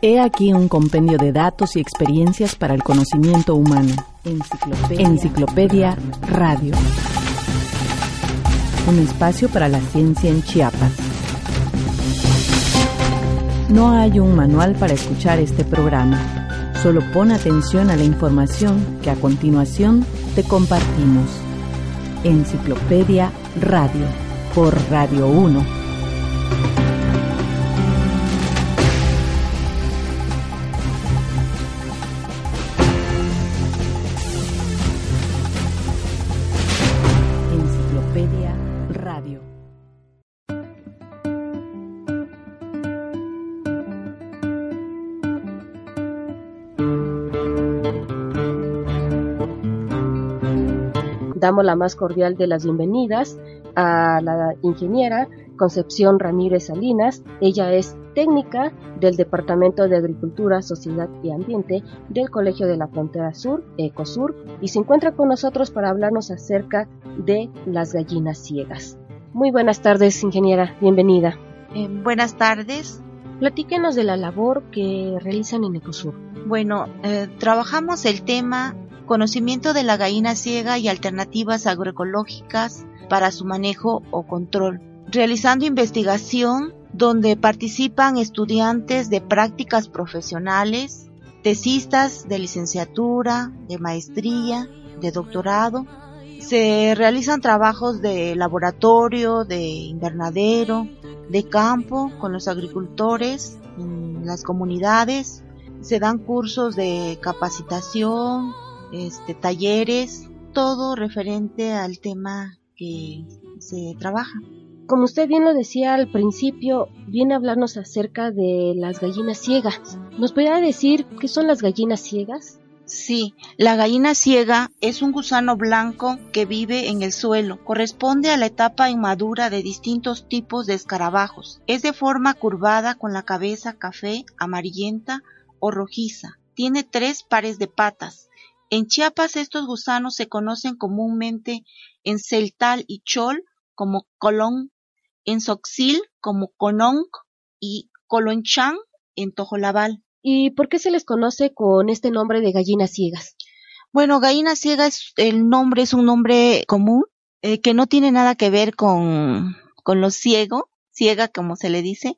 He aquí un compendio de datos y experiencias para el conocimiento humano. Enciclopedia, Enciclopedia Radio. Un espacio para la ciencia en Chiapas. No hay un manual para escuchar este programa. Solo pon atención a la información que a continuación te compartimos. Enciclopedia Radio por Radio 1. Damos la más cordial de las bienvenidas a la ingeniera Concepción Ramírez Salinas. Ella es técnica del Departamento de Agricultura, Sociedad y Ambiente del Colegio de la Frontera Sur, ECOSUR, y se encuentra con nosotros para hablarnos acerca de las gallinas ciegas. Muy buenas tardes, ingeniera. Bienvenida. Eh, buenas tardes. Platíquenos de la labor que realizan en ECOSUR. Bueno, eh, trabajamos el tema conocimiento de la gallina ciega y alternativas agroecológicas para su manejo o control, realizando investigación donde participan estudiantes de prácticas profesionales, tesistas de licenciatura, de maestría, de doctorado. Se realizan trabajos de laboratorio, de invernadero, de campo con los agricultores en las comunidades. Se dan cursos de capacitación, este, talleres, todo referente al tema que se trabaja. Como usted bien lo decía al principio, viene a hablarnos acerca de las gallinas ciegas. ¿Nos podría decir qué son las gallinas ciegas? Sí, la gallina ciega es un gusano blanco que vive en el suelo. Corresponde a la etapa inmadura de distintos tipos de escarabajos. Es de forma curvada con la cabeza café, amarillenta o rojiza. Tiene tres pares de patas. En Chiapas estos gusanos se conocen comúnmente en Celtal y Chol como colón, en Soxil como conong y colonchán en Tojolabal. ¿Y por qué se les conoce con este nombre de gallinas ciegas? Bueno, gallina ciega es, el nombre es un nombre común eh, que no tiene nada que ver con, con lo ciego, ciega como se le dice.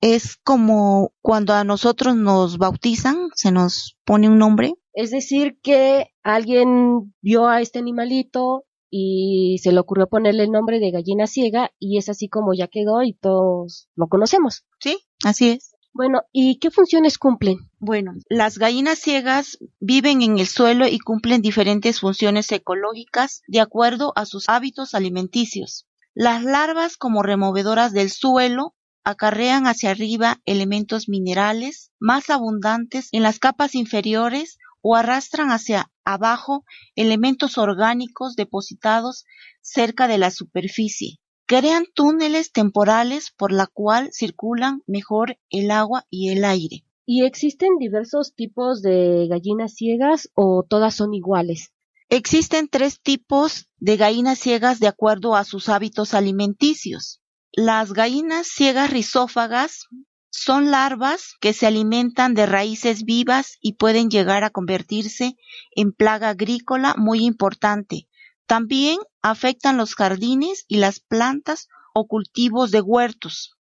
Es como cuando a nosotros nos bautizan, se nos pone un nombre es decir, que alguien vio a este animalito y se le ocurrió ponerle el nombre de gallina ciega y es así como ya quedó y todos lo conocemos. Sí, así es. Bueno, ¿y qué funciones cumplen? Bueno, las gallinas ciegas viven en el suelo y cumplen diferentes funciones ecológicas de acuerdo a sus hábitos alimenticios. Las larvas como removedoras del suelo acarrean hacia arriba elementos minerales más abundantes en las capas inferiores o arrastran hacia abajo elementos orgánicos depositados cerca de la superficie. Crean túneles temporales por la cual circulan mejor el agua y el aire. ¿Y existen diversos tipos de gallinas ciegas o todas son iguales? Existen tres tipos de gallinas ciegas de acuerdo a sus hábitos alimenticios. Las gallinas ciegas rizófagas son larvas que se alimentan de raíces vivas y pueden llegar a convertirse en plaga agrícola muy importante. También afectan los jardines y las plantas o cultivos de huertos.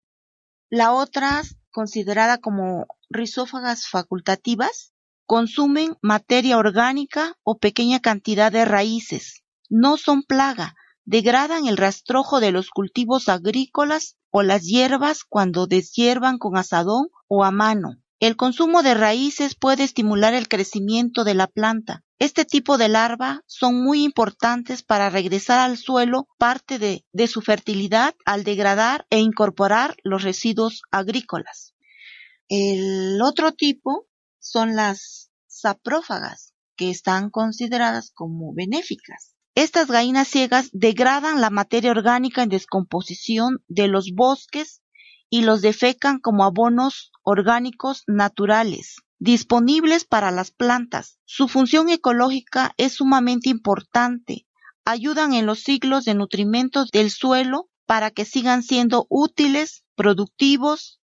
La otra, considerada como rizófagas facultativas, consumen materia orgánica o pequeña cantidad de raíces. No son plaga, degradan el rastrojo de los cultivos agrícolas o las hierbas cuando deshiervan con asadón o a mano. El consumo de raíces puede estimular el crecimiento de la planta. Este tipo de larva son muy importantes para regresar al suelo parte de, de su fertilidad al degradar e incorporar los residuos agrícolas. El otro tipo son las saprófagas, que están consideradas como benéficas. Estas gallinas ciegas degradan la materia orgánica en descomposición de los bosques y los defecan como abonos orgánicos naturales, disponibles para las plantas. Su función ecológica es sumamente importante. Ayudan en los ciclos de nutrimentos del suelo para que sigan siendo útiles, productivos.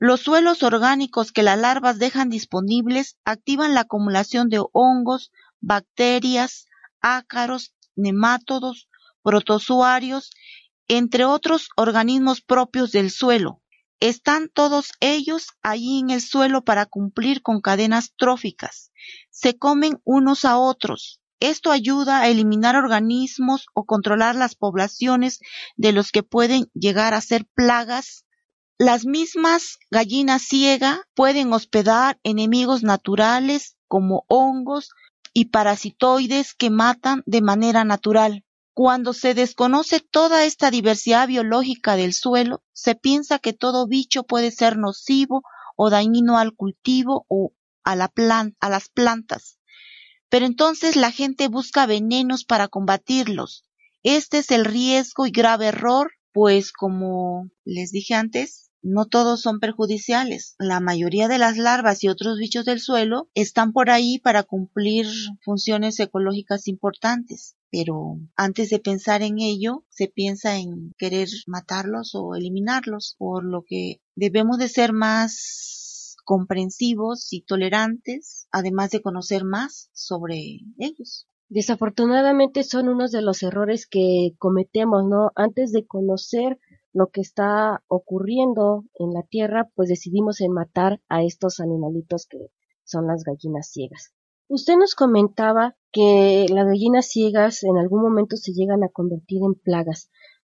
Los suelos orgánicos que las larvas dejan disponibles activan la acumulación de hongos, bacterias, ácaros nemátodos, protozoarios, entre otros organismos propios del suelo. Están todos ellos allí en el suelo para cumplir con cadenas tróficas. Se comen unos a otros. Esto ayuda a eliminar organismos o controlar las poblaciones de los que pueden llegar a ser plagas. Las mismas gallinas ciega pueden hospedar enemigos naturales como hongos, y parasitoides que matan de manera natural. Cuando se desconoce toda esta diversidad biológica del suelo, se piensa que todo bicho puede ser nocivo o dañino al cultivo o a, a las plantas. Pero entonces la gente busca venenos para combatirlos. Este es el riesgo y grave error, pues como les dije antes, no todos son perjudiciales. La mayoría de las larvas y otros bichos del suelo están por ahí para cumplir funciones ecológicas importantes. Pero antes de pensar en ello, se piensa en querer matarlos o eliminarlos, por lo que debemos de ser más comprensivos y tolerantes, además de conocer más sobre ellos. Desafortunadamente son unos de los errores que cometemos, ¿no? Antes de conocer lo que está ocurriendo en la Tierra, pues decidimos en matar a estos animalitos que son las gallinas ciegas. Usted nos comentaba que las gallinas ciegas en algún momento se llegan a convertir en plagas.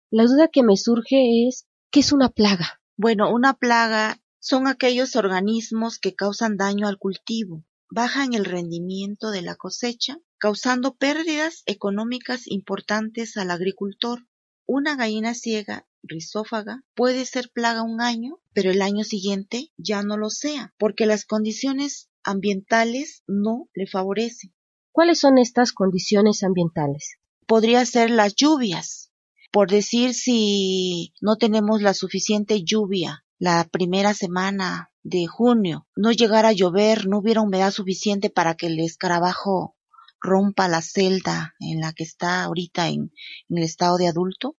La duda que me surge es, ¿qué es una plaga? Bueno, una plaga son aquellos organismos que causan daño al cultivo, bajan el rendimiento de la cosecha, causando pérdidas económicas importantes al agricultor. Una gallina ciega rizófaga puede ser plaga un año, pero el año siguiente ya no lo sea, porque las condiciones ambientales no le favorecen. ¿Cuáles son estas condiciones ambientales? Podría ser las lluvias. Por decir si no tenemos la suficiente lluvia la primera semana de junio, no llegara a llover, no hubiera humedad suficiente para que el escarabajo rompa la celda en la que está ahorita en, el estado de adulto,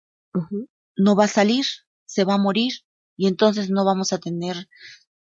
no va a salir, se va a morir y entonces no vamos a tener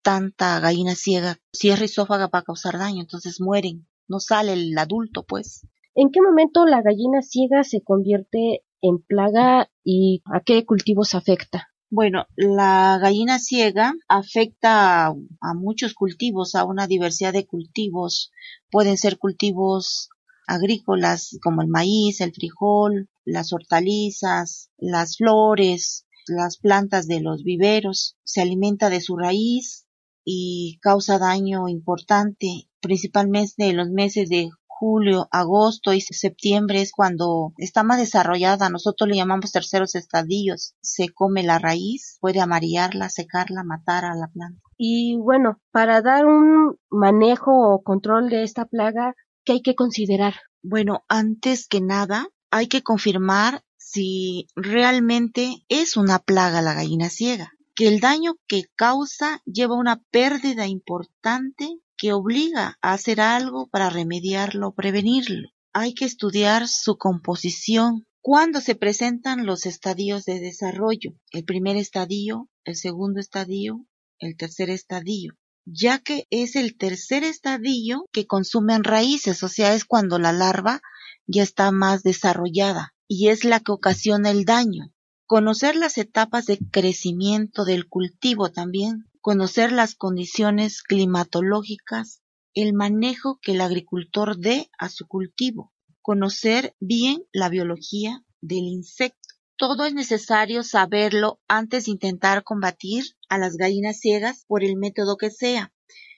tanta gallina ciega. Si es rizófaga va a causar daño, entonces mueren, no sale el adulto, pues. ¿En qué momento la gallina ciega se convierte en plaga y a qué cultivos afecta? Bueno, la gallina ciega afecta a, a, muchos cultivos, a una diversidad de cultivos. Pueden ser cultivos agrícolas como el maíz, el frijol, las hortalizas, las flores, las plantas de los viveros. Se alimenta de su raíz y causa daño importante, principalmente en los meses de julio, agosto y septiembre es cuando está más desarrollada. Nosotros le llamamos terceros estadios. Se come la raíz, puede amarillarla, secarla, matar a la planta. Y bueno, para dar un manejo o control de esta plaga, ¿Qué hay que considerar? Bueno, antes que nada, hay que confirmar si realmente es una plaga la gallina ciega, que el daño que causa lleva una pérdida importante que obliga a hacer algo para remediarlo o prevenirlo. Hay que estudiar su composición. Cuando se presentan los estadios de desarrollo, el primer estadio, el segundo estadio, el tercer estadio ya que es el tercer estadio que consumen raíces, o sea, es cuando la larva ya está más desarrollada y es la que ocasiona el daño. Conocer las etapas de crecimiento del cultivo también, conocer las condiciones climatológicas, el manejo que el agricultor dé a su cultivo, conocer bien la biología del insecto todo es necesario saberlo antes de intentar combatir a las gallinas ciegas por el método que sea.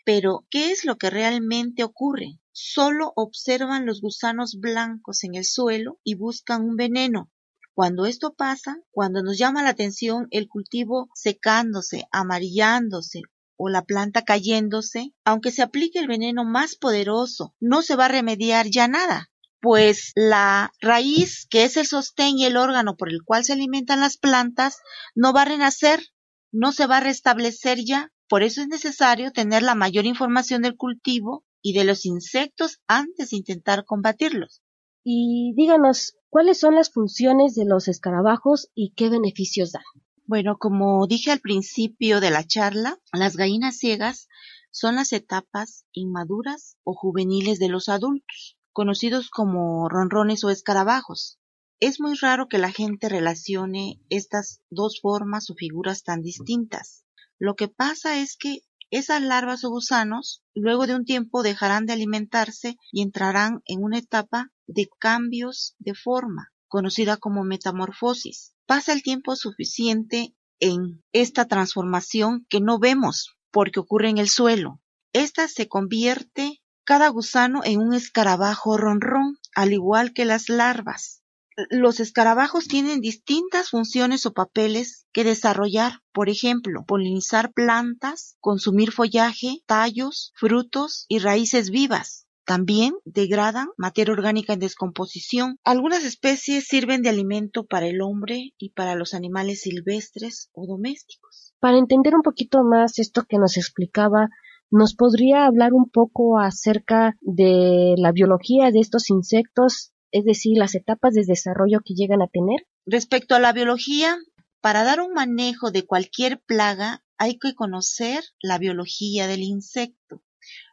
Pero, ¿qué es lo que realmente ocurre? Solo observan los gusanos blancos en el suelo y buscan un veneno. Cuando esto pasa, cuando nos llama la atención el cultivo secándose, amarillándose o la planta cayéndose, aunque se aplique el veneno más poderoso, no se va a remediar ya nada, pues la raíz, que es el sostén y el órgano por el cual se alimentan las plantas, no va a renacer, no se va a restablecer ya. Por eso es necesario tener la mayor información del cultivo y de los insectos antes de intentar combatirlos. Y díganos, ¿cuáles son las funciones de los escarabajos y qué beneficios dan? Bueno, como dije al principio de la charla, las gallinas ciegas son las etapas inmaduras o juveniles de los adultos, conocidos como ronrones o escarabajos. Es muy raro que la gente relacione estas dos formas o figuras tan distintas. Lo que pasa es que esas larvas o gusanos luego de un tiempo dejarán de alimentarse y entrarán en una etapa de cambios de forma, conocida como metamorfosis. Pasa el tiempo suficiente en esta transformación que no vemos porque ocurre en el suelo. Esta se convierte cada gusano en un escarabajo ronrón, al igual que las larvas los escarabajos tienen distintas funciones o papeles que desarrollar, por ejemplo, polinizar plantas, consumir follaje, tallos, frutos y raíces vivas. También degradan materia orgánica en descomposición. Algunas especies sirven de alimento para el hombre y para los animales silvestres o domésticos. Para entender un poquito más esto que nos explicaba, ¿nos podría hablar un poco acerca de la biología de estos insectos es decir, las etapas de desarrollo que llegan a tener? Respecto a la biología, para dar un manejo de cualquier plaga hay que conocer la biología del insecto.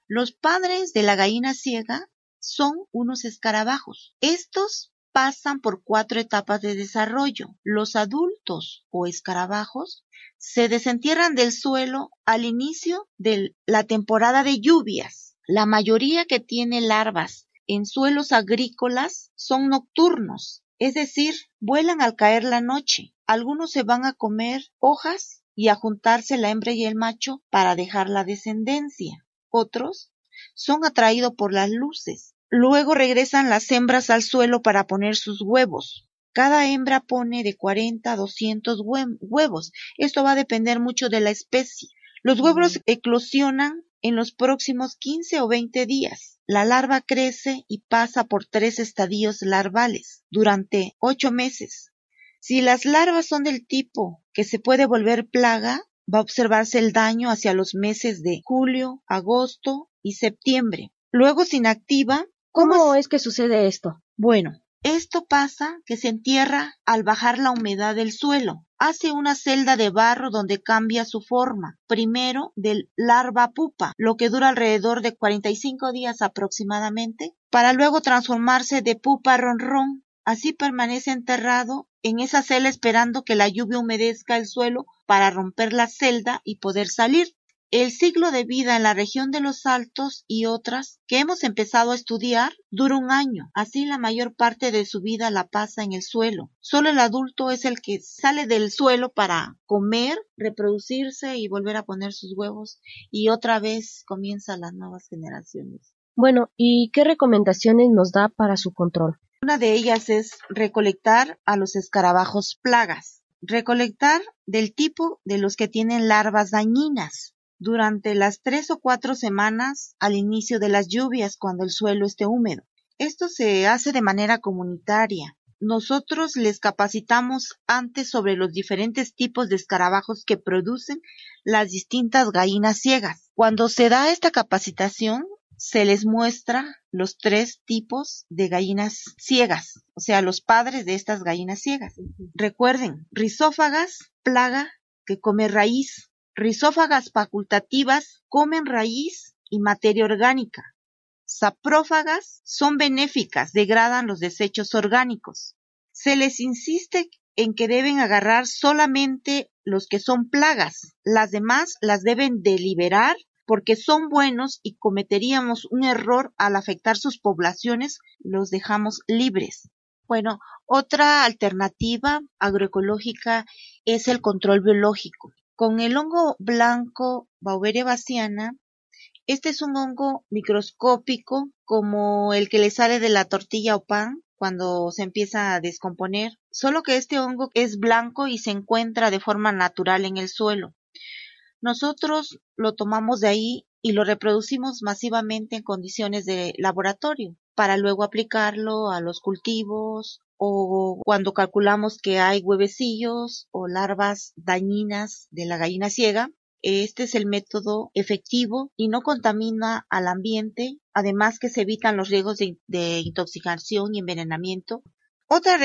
Los padres de la gallina ciega son unos escarabajos. Estos pasan por cuatro etapas de desarrollo. Los adultos o escarabajos se desentierran del suelo al inicio de la temporada de lluvias. La mayoría que tiene larvas en suelos agrícolas son nocturnos, es decir, vuelan al caer la noche. Algunos se van a comer hojas y a juntarse la hembra y el macho para dejar la descendencia. Otros son atraídos por las luces. Luego regresan las hembras al suelo para poner sus huevos. Cada hembra pone de 40 a 200 huevos. Esto va a depender mucho de la especie. Los huevos eclosionan en los próximos 15 o 20 días. La larva crece y pasa por tres estadios larvales durante ocho meses. Si las larvas son del tipo que se puede volver plaga, va a observarse el daño hacia los meses de julio, agosto y septiembre. Luego se inactiva. ¿Cómo, es que sucede esto? Bueno, esto pasa que se entierra al bajar la humedad del suelo. Hace una celda de barro donde cambia su forma, primero del larva pupa, lo que dura alrededor de 45 días aproximadamente, para luego transformarse de pupa ronrón. Así permanece enterrado en esa celda esperando que la lluvia humedezca el suelo para romper la celda y poder salir. El ciclo de vida en la región de los Altos y otras que hemos empezado a estudiar dura un año. Así la mayor parte de su vida la pasa en el suelo. Solo el adulto es el que sale del suelo para comer, reproducirse y volver a poner sus huevos y otra vez comienzan las nuevas generaciones. Bueno, ¿y qué recomendaciones nos da para su control? Una de ellas es recolectar a los escarabajos plagas. Recolectar del tipo de los que tienen larvas dañinas durante las tres o cuatro semanas al inicio de las lluvias cuando el suelo esté húmedo. Esto se hace de manera comunitaria. Nosotros les capacitamos antes sobre los diferentes tipos de escarabajos que producen las distintas gallinas ciegas. Cuando se da esta capacitación, se les muestra los tres tipos de gallinas ciegas, o sea, los padres de estas gallinas ciegas. Recuerden, rizófagas, plaga que come raíz, Rizófagas facultativas comen raíz y materia orgánica. Saprófagas son benéficas, degradan los desechos orgánicos. Se les insiste en que deben agarrar solamente los que son plagas. Las demás las deben deliberar porque son buenos y cometeríamos un error al afectar sus poblaciones, los dejamos libres. Bueno, otra alternativa agroecológica es el control biológico. Con el hongo blanco Bauberia baciana, este es un hongo microscópico como el que le sale de la tortilla o pan cuando se empieza a descomponer, solo que este hongo es blanco y se encuentra de forma natural en el suelo. Nosotros lo tomamos de ahí y lo reproducimos masivamente en condiciones de laboratorio para luego aplicarlo a los cultivos o cuando calculamos que hay huevecillos o larvas dañinas de la gallina ciega. Este es el método efectivo y no contamina al ambiente, además que se evitan los riesgos de, intoxicación y envenenamiento. Otra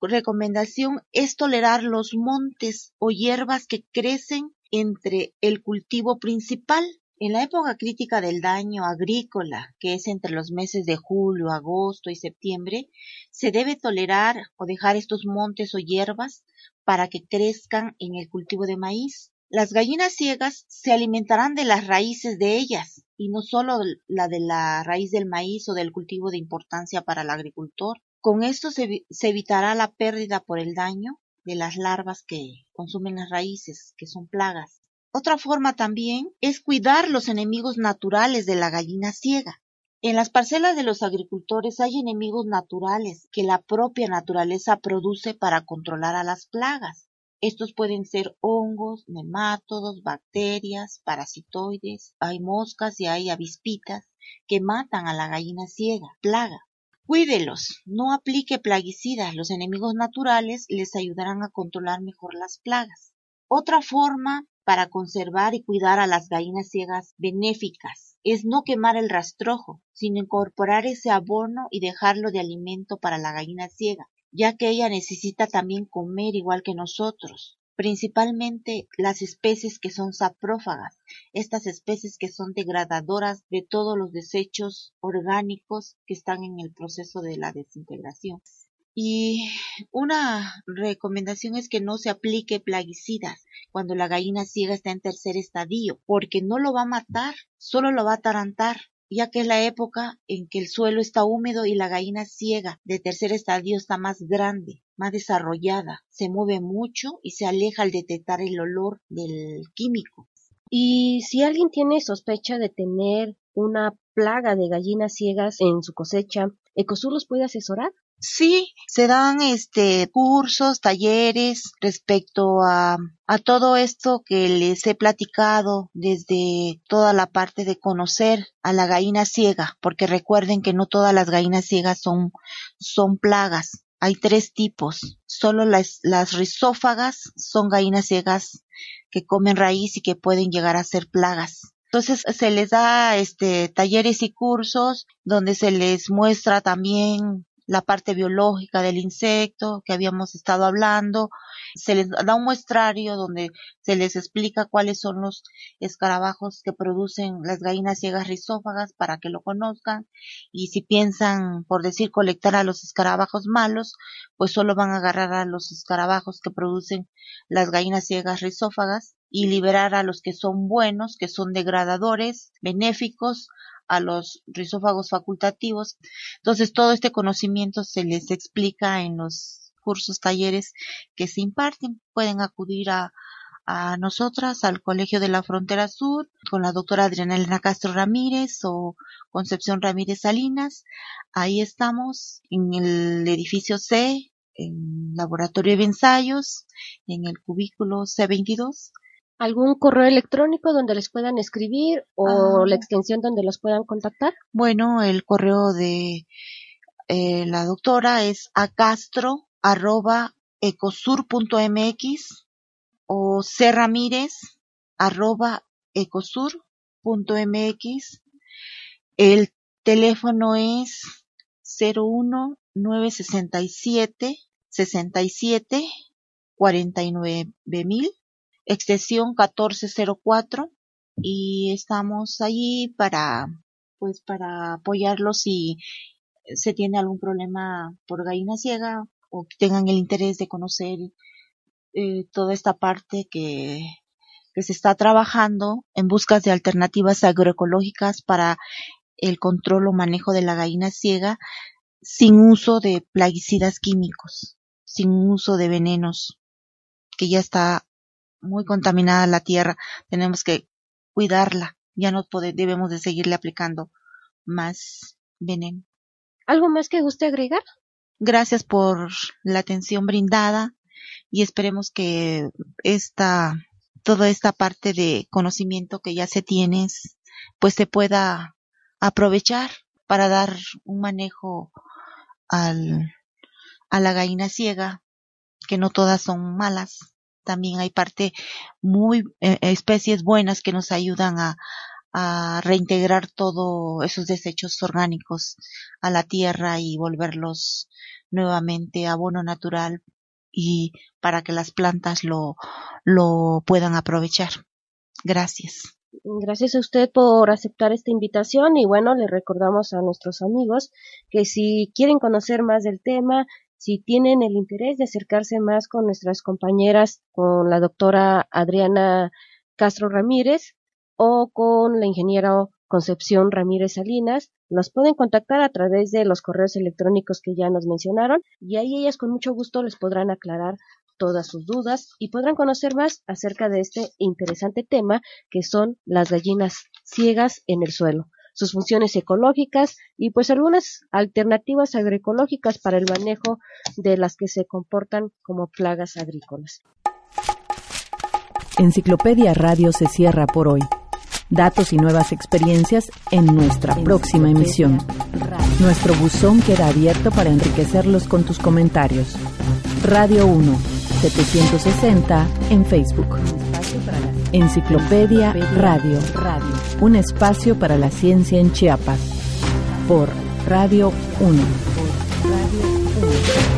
recomendación es tolerar los montes o hierbas que crecen entre el cultivo principal en la época crítica del daño agrícola, que es entre los meses de julio, agosto y septiembre, se debe tolerar o dejar estos montes o hierbas para que crezcan en el cultivo de maíz. Las gallinas ciegas se alimentarán de las raíces de ellas, y no solo la de la raíz del maíz o del cultivo de importancia para el agricultor. Con esto se, se evitará la pérdida por el daño de las larvas que consumen las raíces, que son plagas. Otra forma también es cuidar los enemigos naturales de la gallina ciega. En las parcelas de los agricultores hay enemigos naturales que la propia naturaleza produce para controlar a las plagas. Estos pueden ser hongos, nemátodos, bacterias, parasitoides, hay moscas y hay avispitas que matan a la gallina ciega, plaga. Cuídelos, no aplique plaguicidas, los enemigos naturales les ayudarán a controlar mejor las plagas. Otra forma para conservar y cuidar a las gallinas ciegas benéficas es no quemar el rastrojo, sino incorporar ese abono y dejarlo de alimento para la gallina ciega, ya que ella necesita también comer igual que nosotros, principalmente las especies que son saprófagas, estas especies que son degradadoras de todos los desechos orgánicos que están en el proceso de la desintegración. Y una recomendación es que no se aplique plaguicidas cuando la gallina ciega está en tercer estadio, porque no lo va a matar, solo lo va a atarantar, ya que es la época en que el suelo está húmedo y la gallina ciega de tercer estadio está más grande, más desarrollada, se mueve mucho y se aleja al detectar el olor del químico. Y si alguien tiene sospecha de tener una plaga de gallinas ciegas en su cosecha, ¿Ecosur los puede asesorar? Sí, se dan este cursos, talleres respecto a, a todo esto que les he platicado desde toda la parte de conocer a la gallina ciega, porque recuerden que no todas las gallinas ciegas son, son plagas. Hay tres tipos. Solo las, las rizófagas son gallinas ciegas que comen raíz y que pueden llegar a ser plagas. Entonces se les da este talleres y cursos donde se les muestra también la parte biológica del insecto que habíamos estado hablando. Se les da un muestrario donde se les explica cuáles son los escarabajos que producen las gallinas ciegas rizófagas para que lo conozcan. Y si piensan, por decir, colectar a los escarabajos malos, pues solo van a agarrar a los escarabajos que producen las gallinas ciegas rizófagas y liberar a los que son buenos, que son degradadores, benéficos, a los rizófagos facultativos. Entonces, todo este conocimiento se les explica en los cursos, talleres que se imparten. Pueden acudir a, a nosotras, al Colegio de la Frontera Sur, con la doctora Adriana Elena Castro Ramírez o Concepción Ramírez Salinas. Ahí estamos en el edificio C, en laboratorio de ensayos, en el cubículo C22 algún correo electrónico donde les puedan escribir o ah. la extensión donde los puedan contactar? Bueno, el correo de eh, la doctora es acastro arroba ecosur.mx o cramírez arroba ecosur.mx. El teléfono es 01967 67 49 mil extensión 1404 y estamos allí para pues para apoyarlos si se tiene algún problema por gallina ciega o tengan el interés de conocer eh, toda esta parte que, que se está trabajando en busca de alternativas agroecológicas para el control o manejo de la gallina ciega sin uso de plaguicidas químicos, sin uso de venenos, que ya está muy contaminada la tierra, tenemos que cuidarla, ya no debemos de seguirle aplicando más veneno. ¿Algo más que guste agregar? Gracias por la atención brindada y esperemos que esta toda esta parte de conocimiento que ya se tiene, pues se pueda aprovechar para dar un manejo al, a la gallina ciega, que no todas son malas. También hay parte muy eh, especies buenas que nos ayudan a, a reintegrar todos esos desechos orgánicos a la tierra y volverlos nuevamente abono natural y para que las plantas lo, lo puedan aprovechar. Gracias. Gracias a usted por aceptar esta invitación y bueno, le recordamos a nuestros amigos que si quieren conocer más del tema, si tienen el interés de acercarse más con nuestras compañeras, con la doctora Adriana Castro Ramírez o con la ingeniera Concepción Ramírez Salinas, nos pueden contactar a través de los correos electrónicos que ya nos mencionaron y ahí ellas con mucho gusto les podrán aclarar todas sus dudas y podrán conocer más acerca de este interesante tema que son las gallinas ciegas en el suelo, sus funciones ecológicas y pues algunas alternativas agroecológicas para el manejo de las que se comportan como plagas agrícolas. Enciclopedia Radio se cierra por hoy. Datos y nuevas experiencias en nuestra próxima emisión. Nuestro buzón queda abierto para enriquecerlos con tus comentarios. Radio 1 760 en Facebook. Enciclopedia Radio. Un espacio para la ciencia en Chiapas. Por Radio 1. Radio 1.